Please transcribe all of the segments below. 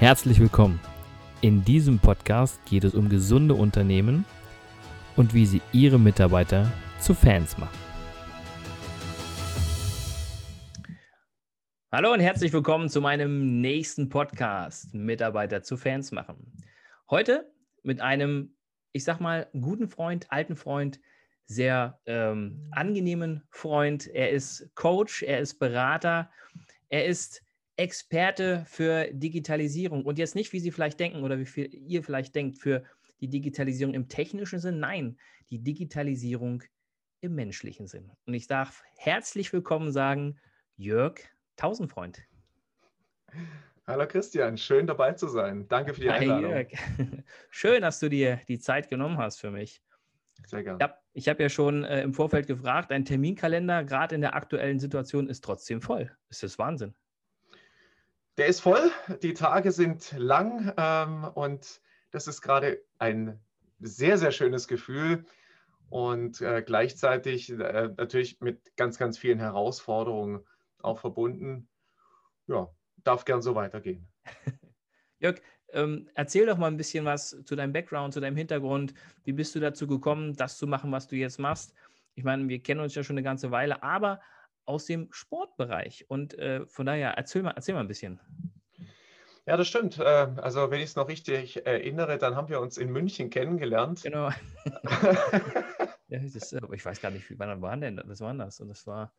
Herzlich willkommen. In diesem Podcast geht es um gesunde Unternehmen und wie sie ihre Mitarbeiter zu Fans machen. Hallo und herzlich willkommen zu meinem nächsten Podcast, Mitarbeiter zu Fans machen. Heute mit einem, ich sag mal, guten Freund, alten Freund, sehr ähm, angenehmen Freund. Er ist Coach, er ist Berater, er ist Experte für Digitalisierung und jetzt nicht, wie Sie vielleicht denken oder wie viel ihr vielleicht denkt, für die Digitalisierung im technischen Sinn. Nein, die Digitalisierung im menschlichen Sinn. Und ich darf herzlich willkommen sagen, Jörg Tausendfreund. Hallo Christian, schön dabei zu sein. Danke für die Einladung. Hi Jörg. Schön, dass du dir die Zeit genommen hast für mich. Sehr gerne. Ich habe hab ja schon äh, im Vorfeld gefragt, dein Terminkalender gerade in der aktuellen Situation ist trotzdem voll. Ist das Wahnsinn? Der ist voll, die Tage sind lang ähm, und das ist gerade ein sehr, sehr schönes Gefühl und äh, gleichzeitig äh, natürlich mit ganz, ganz vielen Herausforderungen auch verbunden. Ja, darf gern so weitergehen. Jörg, ähm, erzähl doch mal ein bisschen was zu deinem Background, zu deinem Hintergrund. Wie bist du dazu gekommen, das zu machen, was du jetzt machst? Ich meine, wir kennen uns ja schon eine ganze Weile, aber aus dem Sportbereich. Und äh, von daher, erzähl mal, erzähl mal ein bisschen. Ja, das stimmt. Äh, also, wenn ich es noch richtig erinnere, dann haben wir uns in München kennengelernt. Genau. ja, das, äh, ich weiß gar nicht, wann war denn das? war das? Und das war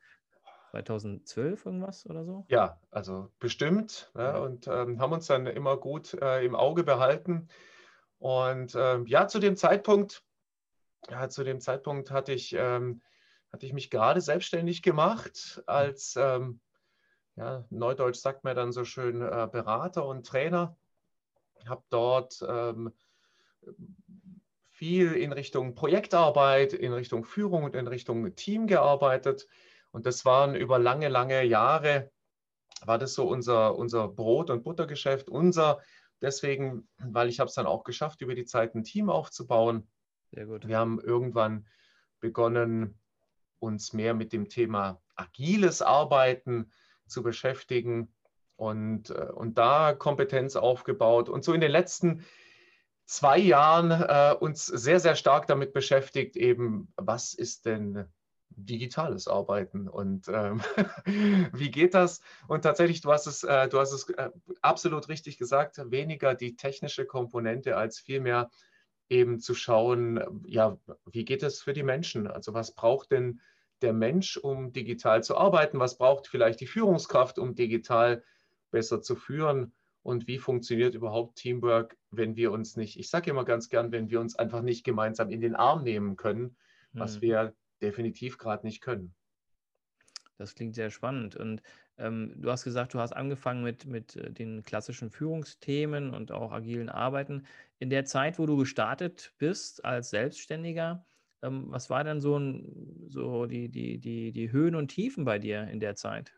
2012 irgendwas oder so? Ja, also bestimmt. Ja, und ähm, haben uns dann immer gut äh, im Auge behalten. Und ähm, ja, zu dem Zeitpunkt, ja, zu dem Zeitpunkt hatte ich ähm, hatte ich mich gerade selbstständig gemacht als, ähm, ja, Neudeutsch sagt man dann so schön, äh, Berater und Trainer. Habe dort ähm, viel in Richtung Projektarbeit, in Richtung Führung und in Richtung Team gearbeitet. Und das waren über lange, lange Jahre, war das so unser, unser Brot- und Buttergeschäft, unser, deswegen, weil ich habe es dann auch geschafft, über die Zeit ein Team aufzubauen. Sehr gut. Wir haben irgendwann begonnen, uns mehr mit dem Thema agiles Arbeiten zu beschäftigen und, äh, und da Kompetenz aufgebaut und so in den letzten zwei Jahren äh, uns sehr, sehr stark damit beschäftigt, eben, was ist denn digitales Arbeiten und ähm, wie geht das? Und tatsächlich, du hast es, äh, du hast es äh, absolut richtig gesagt, weniger die technische Komponente als vielmehr eben zu schauen, ja, wie geht es für die Menschen? Also was braucht denn der Mensch, um digital zu arbeiten? Was braucht vielleicht die Führungskraft, um digital besser zu führen? Und wie funktioniert überhaupt Teamwork, wenn wir uns nicht, ich sage immer ganz gern, wenn wir uns einfach nicht gemeinsam in den Arm nehmen können, was mhm. wir definitiv gerade nicht können. Das klingt sehr spannend. Und ähm, du hast gesagt, du hast angefangen mit, mit äh, den klassischen Führungsthemen und auch agilen Arbeiten. In der Zeit, wo du gestartet bist als Selbstständiger, ähm, was war denn so, ein, so die, die, die, die Höhen und Tiefen bei dir in der Zeit?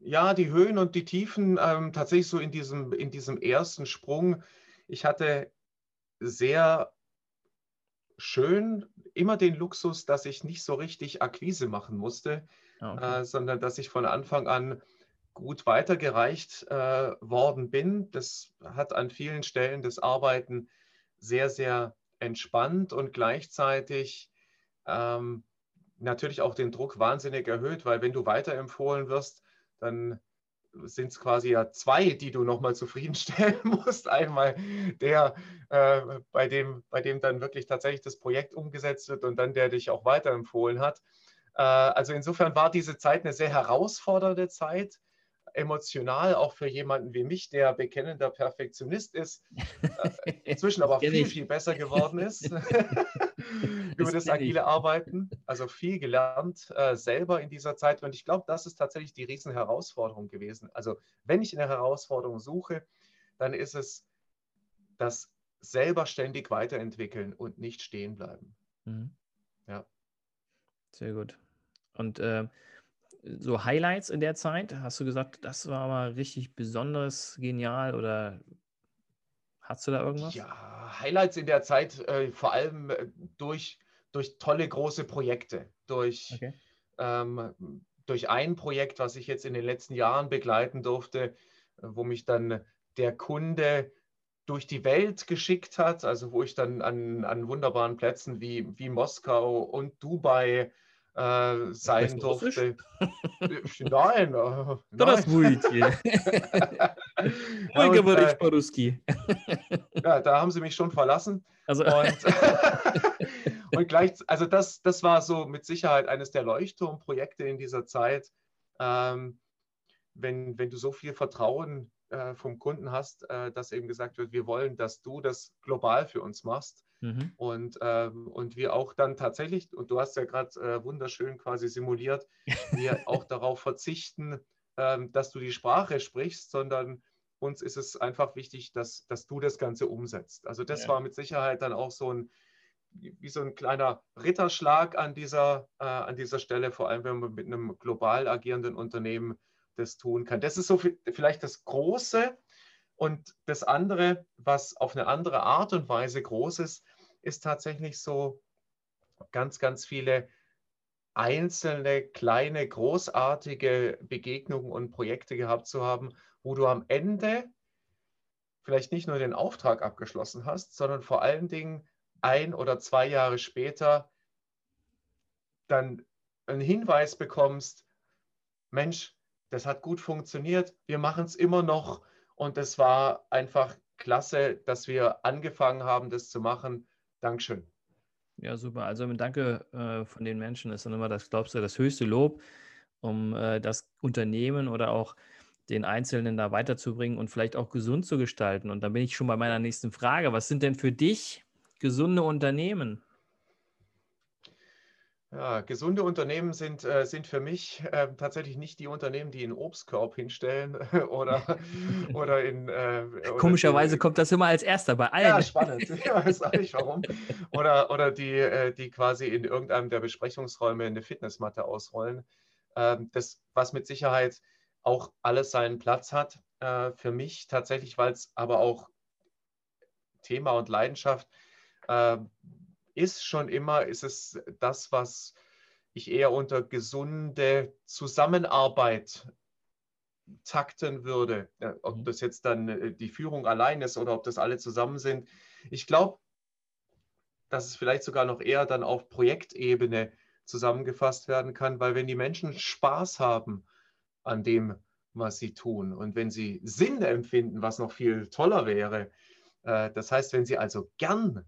Ja, die Höhen und die Tiefen ähm, tatsächlich so in diesem, in diesem ersten Sprung. Ich hatte sehr schön immer den Luxus, dass ich nicht so richtig Akquise machen musste, okay. äh, sondern dass ich von Anfang an gut weitergereicht äh, worden bin. Das hat an vielen Stellen das Arbeiten sehr, sehr entspannt und gleichzeitig ähm, natürlich auch den Druck wahnsinnig erhöht, weil wenn du weiterempfohlen wirst, dann sind es quasi ja zwei, die du nochmal zufriedenstellen musst. Einmal der, äh, bei, dem, bei dem dann wirklich tatsächlich das Projekt umgesetzt wird und dann der dich auch weiterempfohlen hat. Äh, also insofern war diese Zeit eine sehr herausfordernde Zeit emotional, auch für jemanden wie mich, der bekennender Perfektionist ist, äh, inzwischen aber viel, viel besser geworden ist über das agile Arbeiten. Also viel gelernt äh, selber in dieser Zeit. Und ich glaube, das ist tatsächlich die Riesenherausforderung gewesen. Also wenn ich eine Herausforderung suche, dann ist es das selber ständig weiterentwickeln und nicht stehen bleiben. Mhm. Ja. Sehr gut. Und äh, so Highlights in der Zeit? Hast du gesagt, das war mal richtig besonders genial oder hast du da irgendwas? Ja, Highlights in der Zeit äh, vor allem äh, durch, durch tolle große Projekte, durch, okay. ähm, durch ein Projekt, was ich jetzt in den letzten Jahren begleiten durfte, wo mich dann der Kunde durch die Welt geschickt hat, also wo ich dann an, an wunderbaren Plätzen wie, wie Moskau und Dubai äh, sein durfte. nein, äh, Das ja, und, äh, ja, da haben sie mich schon verlassen. Also. Und, und gleich, also das, das war so mit Sicherheit eines der Leuchtturmprojekte in dieser Zeit. Ähm, wenn, wenn du so viel Vertrauen äh, vom Kunden hast, äh, dass eben gesagt wird, wir wollen, dass du das global für uns machst. Mhm. Und, ähm, und wir auch dann tatsächlich, und du hast ja gerade äh, wunderschön quasi simuliert, wir auch darauf verzichten, ähm, dass du die Sprache sprichst, sondern uns ist es einfach wichtig, dass, dass du das Ganze umsetzt. Also das ja. war mit Sicherheit dann auch so ein, wie so ein kleiner Ritterschlag an dieser, äh, an dieser Stelle, vor allem wenn man mit einem global agierenden Unternehmen das tun kann. Das ist so vielleicht das Große. Und das andere, was auf eine andere Art und Weise groß ist, ist tatsächlich so ganz, ganz viele einzelne, kleine, großartige Begegnungen und Projekte gehabt zu haben, wo du am Ende vielleicht nicht nur den Auftrag abgeschlossen hast, sondern vor allen Dingen ein oder zwei Jahre später dann einen Hinweis bekommst, Mensch, das hat gut funktioniert, wir machen es immer noch und es war einfach klasse, dass wir angefangen haben, das zu machen. Dankeschön. Ja, super. Also Danke äh, von den Menschen ist dann immer das, glaubst du, das höchste Lob, um äh, das Unternehmen oder auch den Einzelnen da weiterzubringen und vielleicht auch gesund zu gestalten. Und dann bin ich schon bei meiner nächsten Frage. Was sind denn für dich gesunde Unternehmen? Ja, gesunde Unternehmen sind, äh, sind für mich äh, tatsächlich nicht die Unternehmen, die einen Obstkorb hinstellen oder, oder in. Äh, Komischerweise die, kommt das immer als erster bei allen. Ja, spannend. Ich weiß auch nicht warum. Oder, oder die, äh, die quasi in irgendeinem der Besprechungsräume eine Fitnessmatte ausrollen. Ähm, das, was mit Sicherheit auch alles seinen Platz hat. Äh, für mich tatsächlich, weil es aber auch Thema und Leidenschaft äh, ist schon immer, ist es das, was ich eher unter gesunde Zusammenarbeit takten würde. Ob mhm. das jetzt dann äh, die Führung allein ist oder ob das alle zusammen sind. Ich glaube, dass es vielleicht sogar noch eher dann auf Projektebene zusammengefasst werden kann, weil wenn die Menschen Spaß haben an dem, was sie tun und wenn sie Sinn empfinden, was noch viel toller wäre, äh, das heißt, wenn sie also gern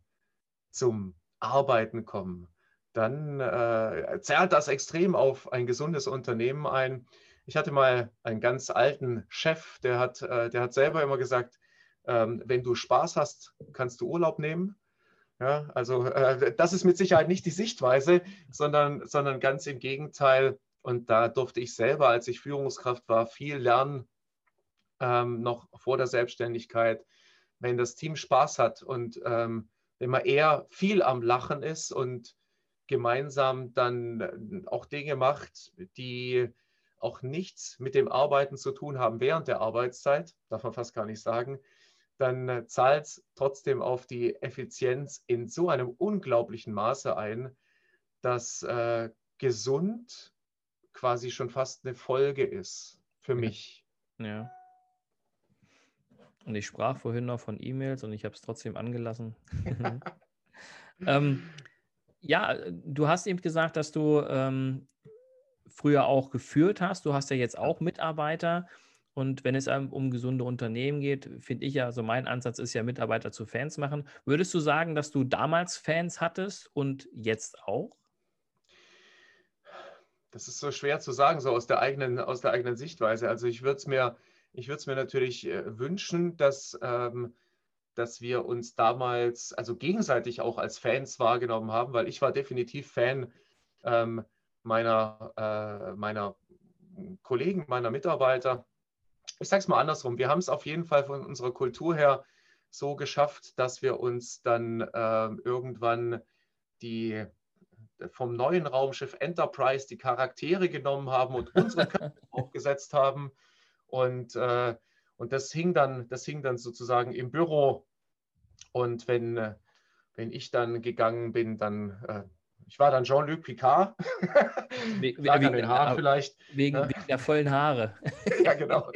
zum Arbeiten kommen, dann äh, zerrt das extrem auf ein gesundes Unternehmen ein. Ich hatte mal einen ganz alten Chef, der hat, äh, der hat selber immer gesagt, ähm, wenn du Spaß hast, kannst du Urlaub nehmen. Ja, also äh, das ist mit Sicherheit nicht die Sichtweise, sondern, sondern ganz im Gegenteil. Und da durfte ich selber, als ich Führungskraft war, viel lernen, ähm, noch vor der Selbstständigkeit. Wenn das Team Spaß hat und ähm, wenn man eher viel am Lachen ist und gemeinsam dann äh, auch Dinge macht, die auch nichts mit dem Arbeiten zu tun haben während der Arbeitszeit, darf man fast gar nicht sagen, dann äh, zahlt es trotzdem auf die Effizienz in so einem unglaublichen Maße ein, dass äh, gesund quasi schon fast eine Folge ist für mich. Ja. Und ich sprach vorhin noch von E-Mails und ich habe es trotzdem angelassen. ähm, ja, du hast eben gesagt, dass du ähm, früher auch geführt hast. Du hast ja jetzt auch Mitarbeiter. Und wenn es um gesunde Unternehmen geht, finde ich ja, so mein Ansatz ist ja, Mitarbeiter zu Fans machen. Würdest du sagen, dass du damals Fans hattest und jetzt auch? Das ist so schwer zu sagen, so aus der eigenen, aus der eigenen Sichtweise. Also ich würde es mir ich würde es mir natürlich äh, wünschen, dass, ähm, dass wir uns damals, also gegenseitig auch als Fans wahrgenommen haben, weil ich war definitiv Fan ähm, meiner, äh, meiner Kollegen, meiner Mitarbeiter. Ich sage es mal andersrum, wir haben es auf jeden Fall von unserer Kultur her so geschafft, dass wir uns dann äh, irgendwann die vom neuen Raumschiff Enterprise die Charaktere genommen haben und unsere Köpfe aufgesetzt haben und, äh, und das, hing dann, das hing dann sozusagen im Büro. Und wenn, äh, wenn ich dann gegangen bin, dann, äh, ich war dann Jean-Luc Picard. We wegen, an den Haaren vielleicht. Wegen, ja. wegen, der vollen Haare. ja, genau.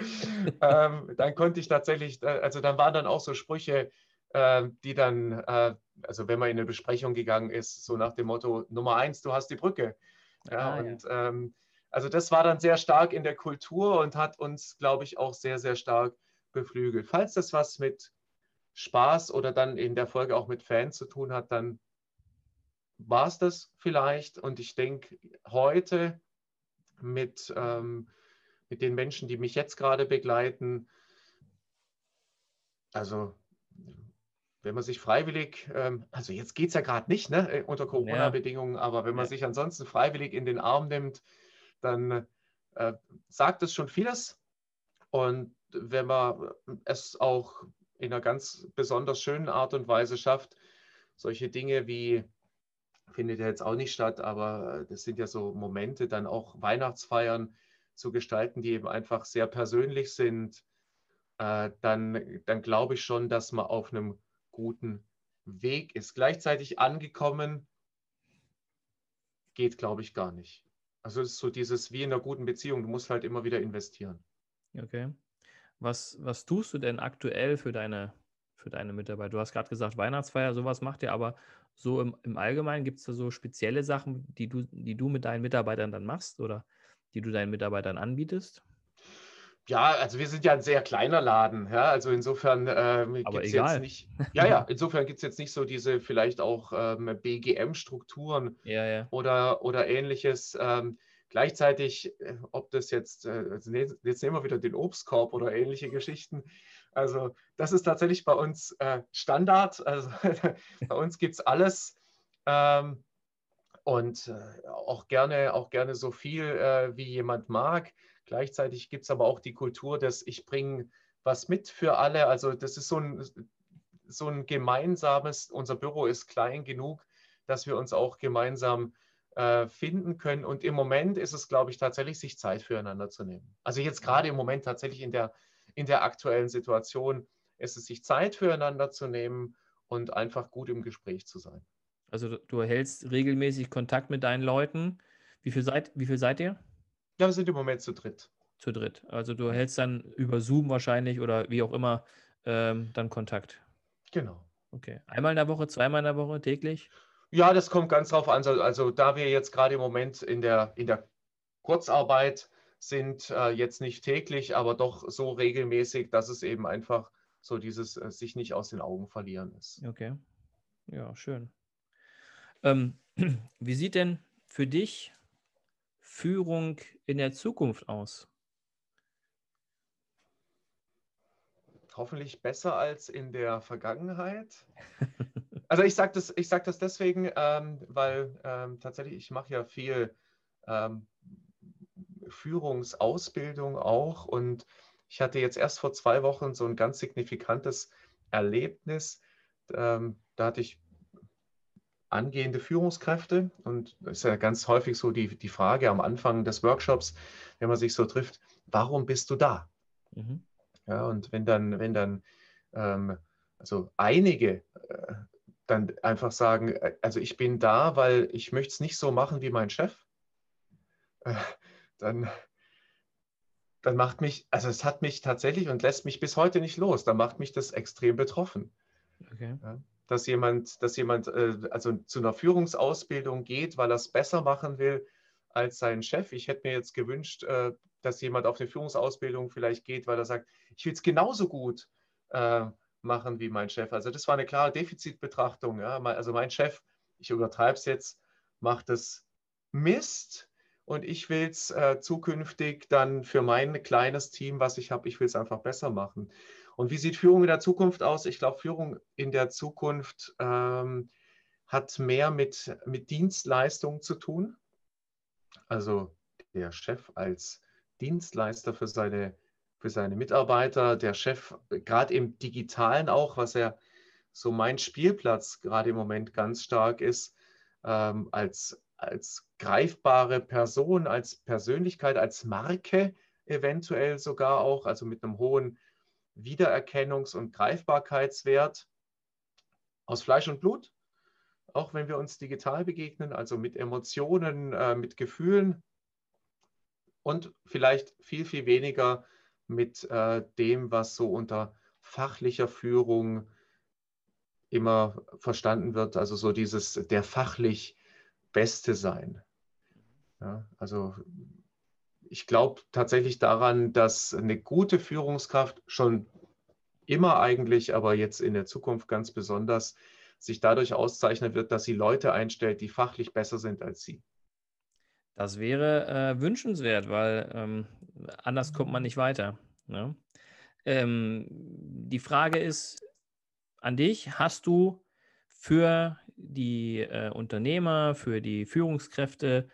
ähm, dann konnte ich tatsächlich, äh, also dann waren dann auch so Sprüche, äh, die dann, äh, also wenn man in eine Besprechung gegangen ist, so nach dem Motto, Nummer eins, du hast die Brücke. Ja, ah, und ja. Ähm, also das war dann sehr stark in der Kultur und hat uns, glaube ich, auch sehr, sehr stark beflügelt. Falls das was mit Spaß oder dann in der Folge auch mit Fans zu tun hat, dann war es das vielleicht. Und ich denke, heute mit, ähm, mit den Menschen, die mich jetzt gerade begleiten, also wenn man sich freiwillig, ähm, also jetzt geht es ja gerade nicht ne, äh, unter Corona-Bedingungen, aber wenn man ja. sich ansonsten freiwillig in den Arm nimmt, dann äh, sagt es schon vieles. Und wenn man es auch in einer ganz besonders schönen Art und Weise schafft, solche Dinge wie, findet ja jetzt auch nicht statt, aber das sind ja so Momente, dann auch Weihnachtsfeiern zu gestalten, die eben einfach sehr persönlich sind, äh, dann, dann glaube ich schon, dass man auf einem guten Weg ist. Gleichzeitig angekommen geht, glaube ich, gar nicht. Also es ist so dieses wie in einer guten Beziehung, du musst halt immer wieder investieren. Okay. Was, was tust du denn aktuell für deine, für deine Mitarbeiter? Du hast gerade gesagt, Weihnachtsfeier, sowas macht ihr, aber so im, im Allgemeinen gibt es da so spezielle Sachen, die du, die du mit deinen Mitarbeitern dann machst oder die du deinen Mitarbeitern anbietest? Ja, also wir sind ja ein sehr kleiner Laden, ja. Also insofern äh, gibt es jetzt nicht. Ja, ja, insofern gibt es jetzt nicht so diese vielleicht auch ähm, BGM-Strukturen ja, ja. oder, oder ähnliches. Ähm, gleichzeitig, äh, ob das jetzt, äh, also ne, jetzt nehmen wir wieder den Obstkorb oder ähnliche Geschichten. Also das ist tatsächlich bei uns äh, Standard. Also bei uns gibt es alles. Ähm, und äh, auch gerne, auch gerne so viel, äh, wie jemand mag. Gleichzeitig gibt es aber auch die Kultur des Ich bringe was mit für alle. Also das ist so ein, so ein gemeinsames, unser Büro ist klein genug, dass wir uns auch gemeinsam äh, finden können. Und im Moment ist es, glaube ich, tatsächlich, sich Zeit füreinander zu nehmen. Also jetzt gerade im Moment tatsächlich in der, in der aktuellen Situation ist es, sich Zeit füreinander zu nehmen und einfach gut im Gespräch zu sein. Also du, du hältst regelmäßig Kontakt mit deinen Leuten. Wie viel seid, wie viel seid ihr? Ja, wir sind im Moment zu dritt. Zu dritt. Also du hältst dann über Zoom wahrscheinlich oder wie auch immer ähm, dann Kontakt. Genau. Okay. Einmal in der Woche, zweimal in der Woche, täglich? Ja, das kommt ganz drauf an. Also, also da wir jetzt gerade im Moment in der, in der Kurzarbeit sind, äh, jetzt nicht täglich, aber doch so regelmäßig, dass es eben einfach so dieses äh, sich nicht aus den Augen verlieren ist. Okay. Ja, schön. Ähm, wie sieht denn für dich Führung in der Zukunft aus? Hoffentlich besser als in der Vergangenheit. Also ich sage das, sag das deswegen, ähm, weil ähm, tatsächlich ich mache ja viel ähm, Führungsausbildung auch und ich hatte jetzt erst vor zwei Wochen so ein ganz signifikantes Erlebnis. Ähm, da hatte ich angehende Führungskräfte. Und das ist ja ganz häufig so die, die Frage am Anfang des Workshops, wenn man sich so trifft, warum bist du da? Mhm. Ja, und wenn dann, wenn dann ähm, also einige äh, dann einfach sagen, äh, also ich bin da, weil ich möchte es nicht so machen wie mein Chef, äh, dann, dann macht mich, also es hat mich tatsächlich und lässt mich bis heute nicht los, dann macht mich das extrem betroffen. Okay. Ja, dass jemand, dass jemand äh, also zu einer Führungsausbildung geht, weil er es besser machen will als sein Chef. Ich hätte mir jetzt gewünscht, äh, dass jemand auf eine Führungsausbildung vielleicht geht, weil er sagt, ich will es genauso gut äh, machen wie mein Chef. Also das war eine klare Defizitbetrachtung. Ja? Also mein Chef, ich übertreibe es jetzt, macht es Mist und ich will es äh, zukünftig dann für mein kleines Team, was ich habe, ich will es einfach besser machen. Und wie sieht Führung in der Zukunft aus? Ich glaube, Führung in der Zukunft ähm, hat mehr mit, mit Dienstleistungen zu tun. Also der Chef als Dienstleister für seine, für seine Mitarbeiter, der Chef gerade im digitalen auch, was ja so mein Spielplatz gerade im Moment ganz stark ist, ähm, als, als greifbare Person, als Persönlichkeit, als Marke eventuell sogar auch, also mit einem hohen Wiedererkennungs- und Greifbarkeitswert aus Fleisch und Blut. auch wenn wir uns digital begegnen, also mit Emotionen, äh, mit Gefühlen und vielleicht viel, viel weniger mit äh, dem, was so unter fachlicher Führung immer verstanden wird, also so dieses der fachlich Beste sein. Ja, also ich glaube tatsächlich daran, dass eine gute Führungskraft schon immer eigentlich, aber jetzt in der Zukunft ganz besonders, sich dadurch auszeichnen wird, dass sie Leute einstellt, die fachlich besser sind als sie. Das wäre äh, wünschenswert, weil ähm, anders kommt man nicht weiter. Ne? Ähm, die Frage ist an dich, hast du für die äh, Unternehmer, für die Führungskräfte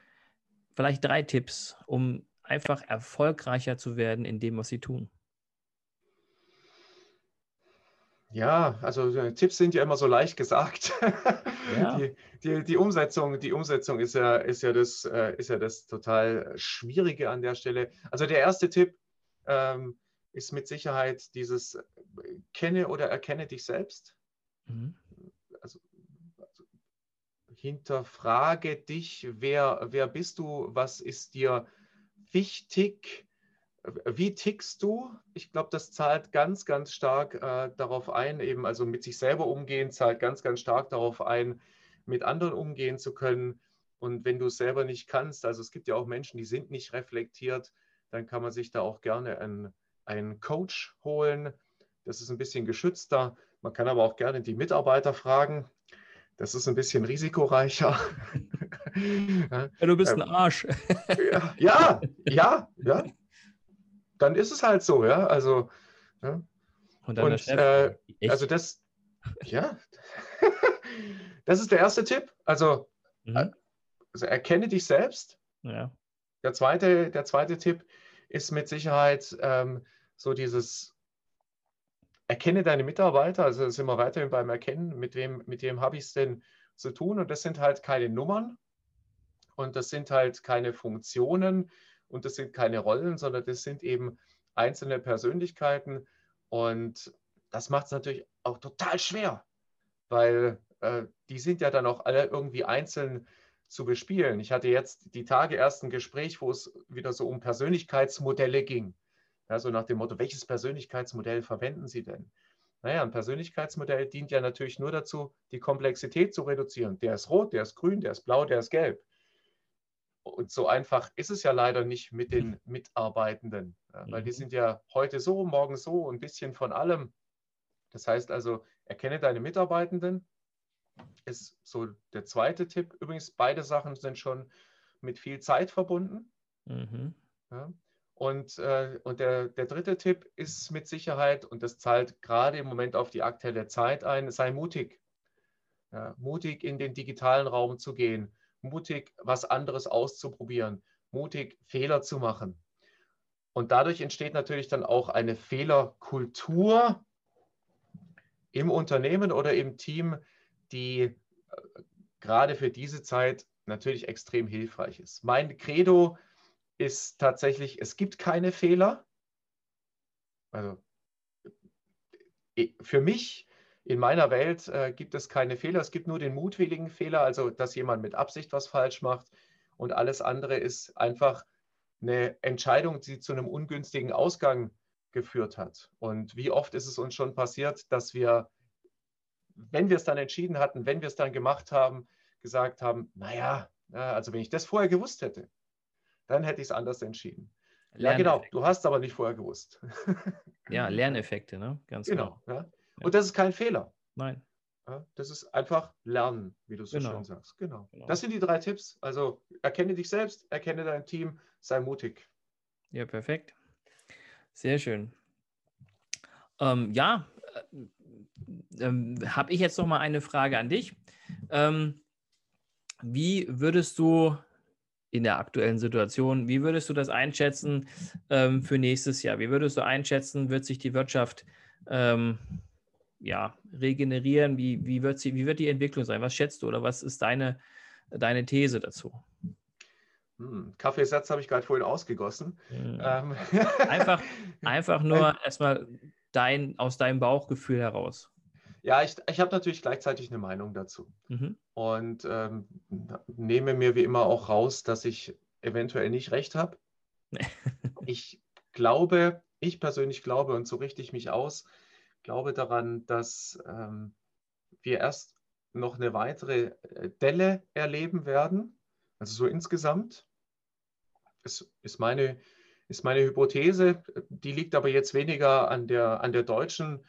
vielleicht drei Tipps, um einfach erfolgreicher zu werden in dem, was sie tun? Ja, also äh, Tipps sind ja immer so leicht gesagt. Ja. Die, die, die, Umsetzung, die Umsetzung ist ja, ist, ja das, äh, ist ja das total Schwierige an der Stelle. Also der erste Tipp ähm, ist mit Sicherheit dieses äh, Kenne oder erkenne dich selbst. Mhm. Hinterfrage dich, wer, wer bist du, was ist dir wichtig, wie tickst du? Ich glaube, das zahlt ganz, ganz stark äh, darauf ein, eben also mit sich selber umgehen, zahlt ganz, ganz stark darauf ein, mit anderen umgehen zu können. Und wenn du es selber nicht kannst, also es gibt ja auch Menschen, die sind nicht reflektiert, dann kann man sich da auch gerne einen, einen Coach holen. Das ist ein bisschen geschützter. Man kann aber auch gerne die Mitarbeiter fragen. Das ist ein bisschen risikoreicher. ja, du bist ein ähm, Arsch. ja, ja, ja dann ist es halt so, ja. Also, ja. Und, dann Und äh, also das, ja, das ist der erste Tipp. Also, mhm. Äh, also erkenne dich selbst. Ja. Der zweite, der zweite Tipp ist mit Sicherheit ähm, so dieses Erkenne deine Mitarbeiter, also sind wir weiterhin beim Erkennen, mit wem, mit wem habe ich es denn zu tun. Und das sind halt keine Nummern und das sind halt keine Funktionen, und das sind keine Rollen, sondern das sind eben einzelne Persönlichkeiten. Und das macht es natürlich auch total schwer, weil äh, die sind ja dann auch alle irgendwie einzeln zu bespielen. Ich hatte jetzt die Tage erst ein Gespräch, wo es wieder so um Persönlichkeitsmodelle ging. Also nach dem Motto, welches Persönlichkeitsmodell verwenden Sie denn? Naja, ein Persönlichkeitsmodell dient ja natürlich nur dazu, die Komplexität zu reduzieren. Der ist rot, der ist grün, der ist blau, der ist gelb. Und so einfach ist es ja leider nicht mit den. Mitarbeitenden, ja, weil die mhm. sind ja heute so, morgen so, ein bisschen von allem. Das heißt also, erkenne deine Mitarbeitenden, ist so der zweite Tipp. Übrigens, beide Sachen sind schon mit viel Zeit verbunden. Mhm. Ja. Und, äh, und der, der dritte Tipp ist mit Sicherheit, und das zahlt gerade im Moment auf die aktuelle Zeit ein, sei mutig. Ja, mutig in den digitalen Raum zu gehen mutig, was anderes auszuprobieren, mutig, Fehler zu machen. Und dadurch entsteht natürlich dann auch eine Fehlerkultur im Unternehmen oder im Team, die äh, gerade für diese Zeit natürlich extrem hilfreich ist. Mein Credo ist tatsächlich, es gibt keine Fehler. Also für mich in meiner Welt äh, gibt es keine Fehler, es gibt nur den mutwilligen Fehler, also dass jemand mit Absicht was falsch macht und alles andere ist einfach eine Entscheidung, die zu einem ungünstigen Ausgang geführt hat. Und wie oft ist es uns schon passiert, dass wir, wenn wir es dann entschieden hatten, wenn wir es dann gemacht haben, gesagt haben, naja, also wenn ich das vorher gewusst hätte, dann hätte ich es anders entschieden. Ja, genau, du hast aber nicht vorher gewusst. ja, Lerneffekte, ne? Ganz genau. genau. Ja. Und das ist kein Fehler. Nein. Das ist einfach Lernen, wie du so genau. schön sagst. Genau. genau. Das sind die drei Tipps. Also erkenne dich selbst, erkenne dein Team, sei mutig. Ja, perfekt. Sehr schön. Ähm, ja, äh, ähm, habe ich jetzt noch mal eine Frage an dich. Ähm, wie würdest du in der aktuellen Situation, wie würdest du das einschätzen ähm, für nächstes Jahr? Wie würdest du einschätzen, wird sich die Wirtschaft ähm, ja, regenerieren? Wie, wie, wird sie, wie wird die Entwicklung sein? Was schätzt du oder was ist deine, deine These dazu? Hm, Kaffeesatz habe ich gerade vorhin ausgegossen. Hm. Ähm. Einfach, einfach nur erstmal dein, aus deinem Bauchgefühl heraus. Ja, ich, ich habe natürlich gleichzeitig eine Meinung dazu. Mhm. Und ähm, nehme mir wie immer auch raus, dass ich eventuell nicht recht habe. ich glaube, ich persönlich glaube, und so richte ich mich aus, glaube daran, dass ähm, wir erst noch eine weitere äh, Delle erleben werden. Also so insgesamt. Das ist meine, ist meine Hypothese. Die liegt aber jetzt weniger an der, an der deutschen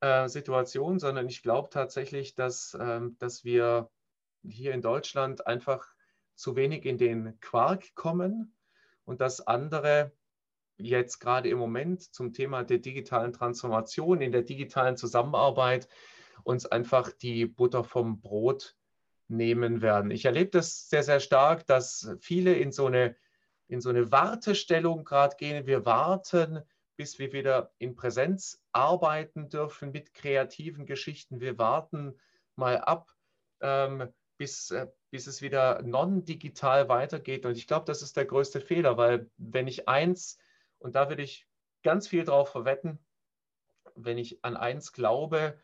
äh, Situation, sondern ich glaube tatsächlich, dass, ähm, dass wir hier in Deutschland einfach zu wenig in den Quark kommen und dass andere jetzt gerade im Moment zum Thema der digitalen Transformation, in der digitalen Zusammenarbeit uns einfach die Butter vom Brot nehmen werden. Ich erlebe das sehr, sehr stark, dass viele in so eine, in so eine Wartestellung gerade gehen. Wir warten, bis wir wieder in Präsenz arbeiten dürfen mit kreativen Geschichten. Wir warten mal ab, ähm, bis, äh, bis es wieder non-digital weitergeht. Und ich glaube, das ist der größte Fehler, weil wenn ich eins, und da würde ich ganz viel drauf verwetten, wenn ich an eins glaube,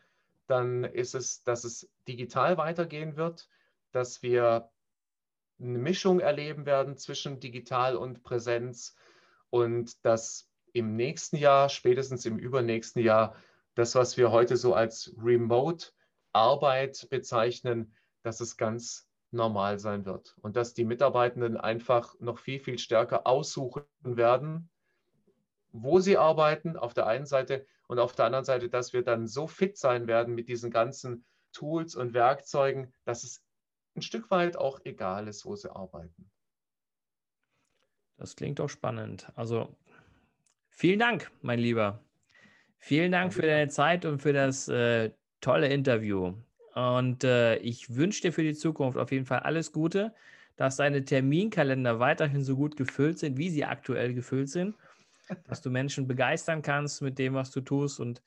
dann ist es, dass es digital weitergehen wird, dass wir eine Mischung erleben werden zwischen digital und Präsenz und dass im nächsten Jahr, spätestens im übernächsten Jahr, das, was wir heute so als Remote-Arbeit bezeichnen, dass es ganz normal sein wird und dass die Mitarbeitenden einfach noch viel, viel stärker aussuchen werden, wo sie arbeiten auf der einen Seite und auf der anderen Seite, dass wir dann so fit sein werden mit diesen ganzen Tools und Werkzeugen, dass es ein Stück weit auch egal ist, wo sie arbeiten. Das klingt doch spannend. Also vielen Dank, mein Lieber. Vielen Dank für deine Zeit und für das äh, tolle Interview. Und äh, ich wünsche dir für die Zukunft auf jeden Fall alles Gute, dass deine Terminkalender weiterhin so gut gefüllt sind, wie sie aktuell gefüllt sind dass du Menschen begeistern kannst mit dem, was du tust. Und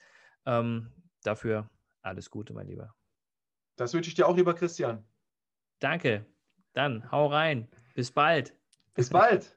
ähm, dafür alles Gute, mein Lieber. Das wünsche ich dir auch, lieber Christian. Danke. Dann hau rein. Bis bald. Bis bald.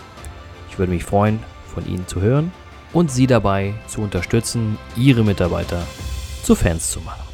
Ich würde mich freuen, von Ihnen zu hören und Sie dabei zu unterstützen, Ihre Mitarbeiter zu Fans zu machen.